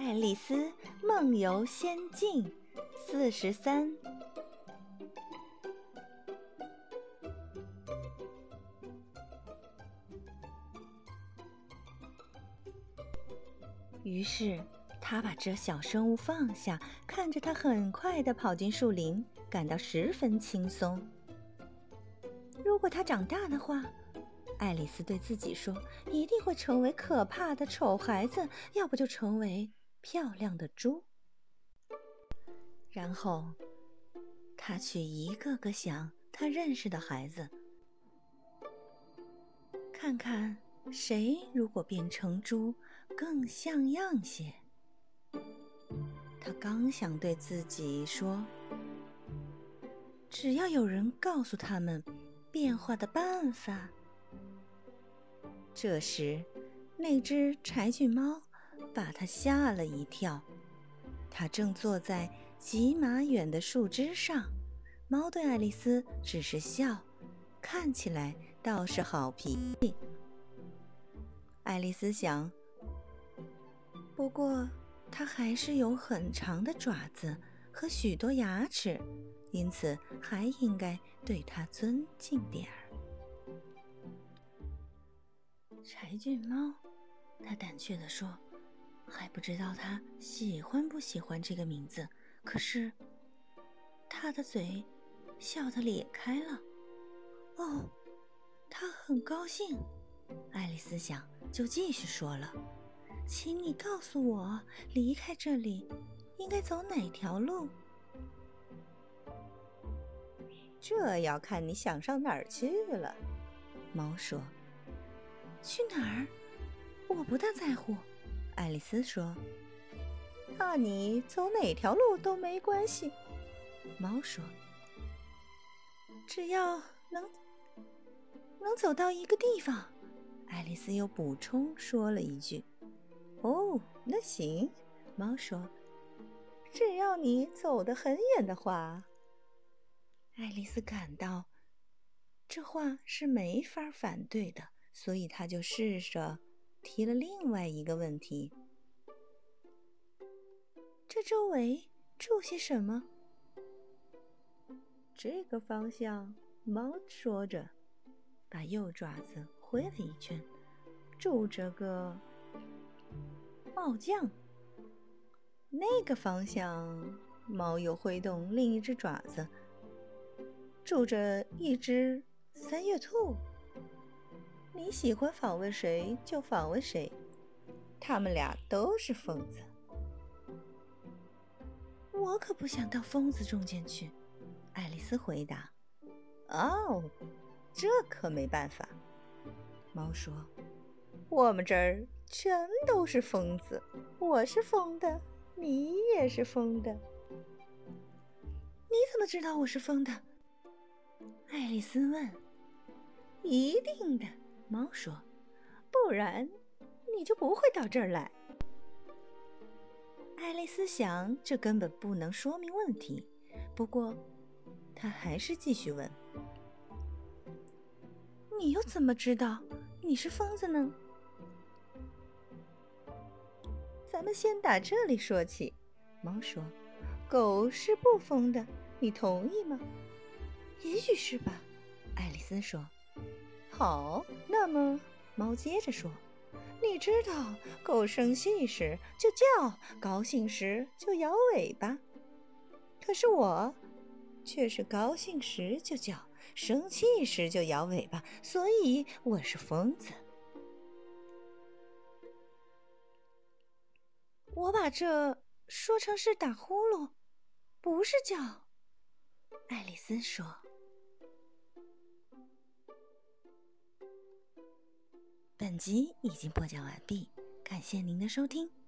爱丽丝梦游仙境四十三。于是，他把这小生物放下，看着它很快的跑进树林，感到十分轻松。如果它长大的话，爱丽丝对自己说：“一定会成为可怕的丑孩子，要不就成为漂亮的猪。”然后，他去一个个想他认识的孩子，看看谁如果变成猪更像样些。他刚想对自己说：“只要有人告诉他们变化的办法。”这时，那只柴郡猫把它吓了一跳。它正坐在几码远的树枝上。猫对爱丽丝只是笑，看起来倒是好脾气。爱丽丝想，不过它还是有很长的爪子和许多牙齿，因此还应该对它尊敬点儿。柴郡猫，他胆怯地说：“还不知道他喜欢不喜欢这个名字。”可是，他的嘴笑得咧开了。哦，他很高兴。爱丽丝想，就继续说了：“请你告诉我，离开这里应该走哪条路？”这要看你想上哪儿去了。”猫说。去哪儿？我不大在乎。爱丽丝说：“那你走哪条路都没关系。”猫说：“只要能能走到一个地方。”爱丽丝又补充说了一句：“哦，那行。”猫说：“只要你走得很远的话。”爱丽丝感到这话是没法反对的。所以她就试着提了另外一个问题：这周围住些什么？这个方向，猫说着，把右爪子挥了一圈，住着个帽匠。那个方向，猫又挥动另一只爪子，住着一只三月兔。你喜欢访问谁就访问谁，他们俩都是疯子。我可不想到疯子中间去，爱丽丝回答。哦，这可没办法。猫说：“我们这儿全都是疯子，我是疯的，你也是疯的。你怎么知道我是疯的？”爱丽丝问。“一定的。”猫说：“不然你就不会到这儿来。”爱丽丝想，这根本不能说明问题。不过，她还是继续问：“你又怎么知道你是疯子呢？”咱们先打这里说起。猫说：“狗是不疯的，你同意吗？”“也许是吧。”爱丽丝说。好，那么猫接着说：“你知道，狗生气时就叫，高兴时就摇尾巴。可是我却是高兴时就叫，生气时就摇尾巴，所以我是疯子。”我把这说成是打呼噜，不是叫。爱丽丝说。集已经播讲完毕，感谢您的收听。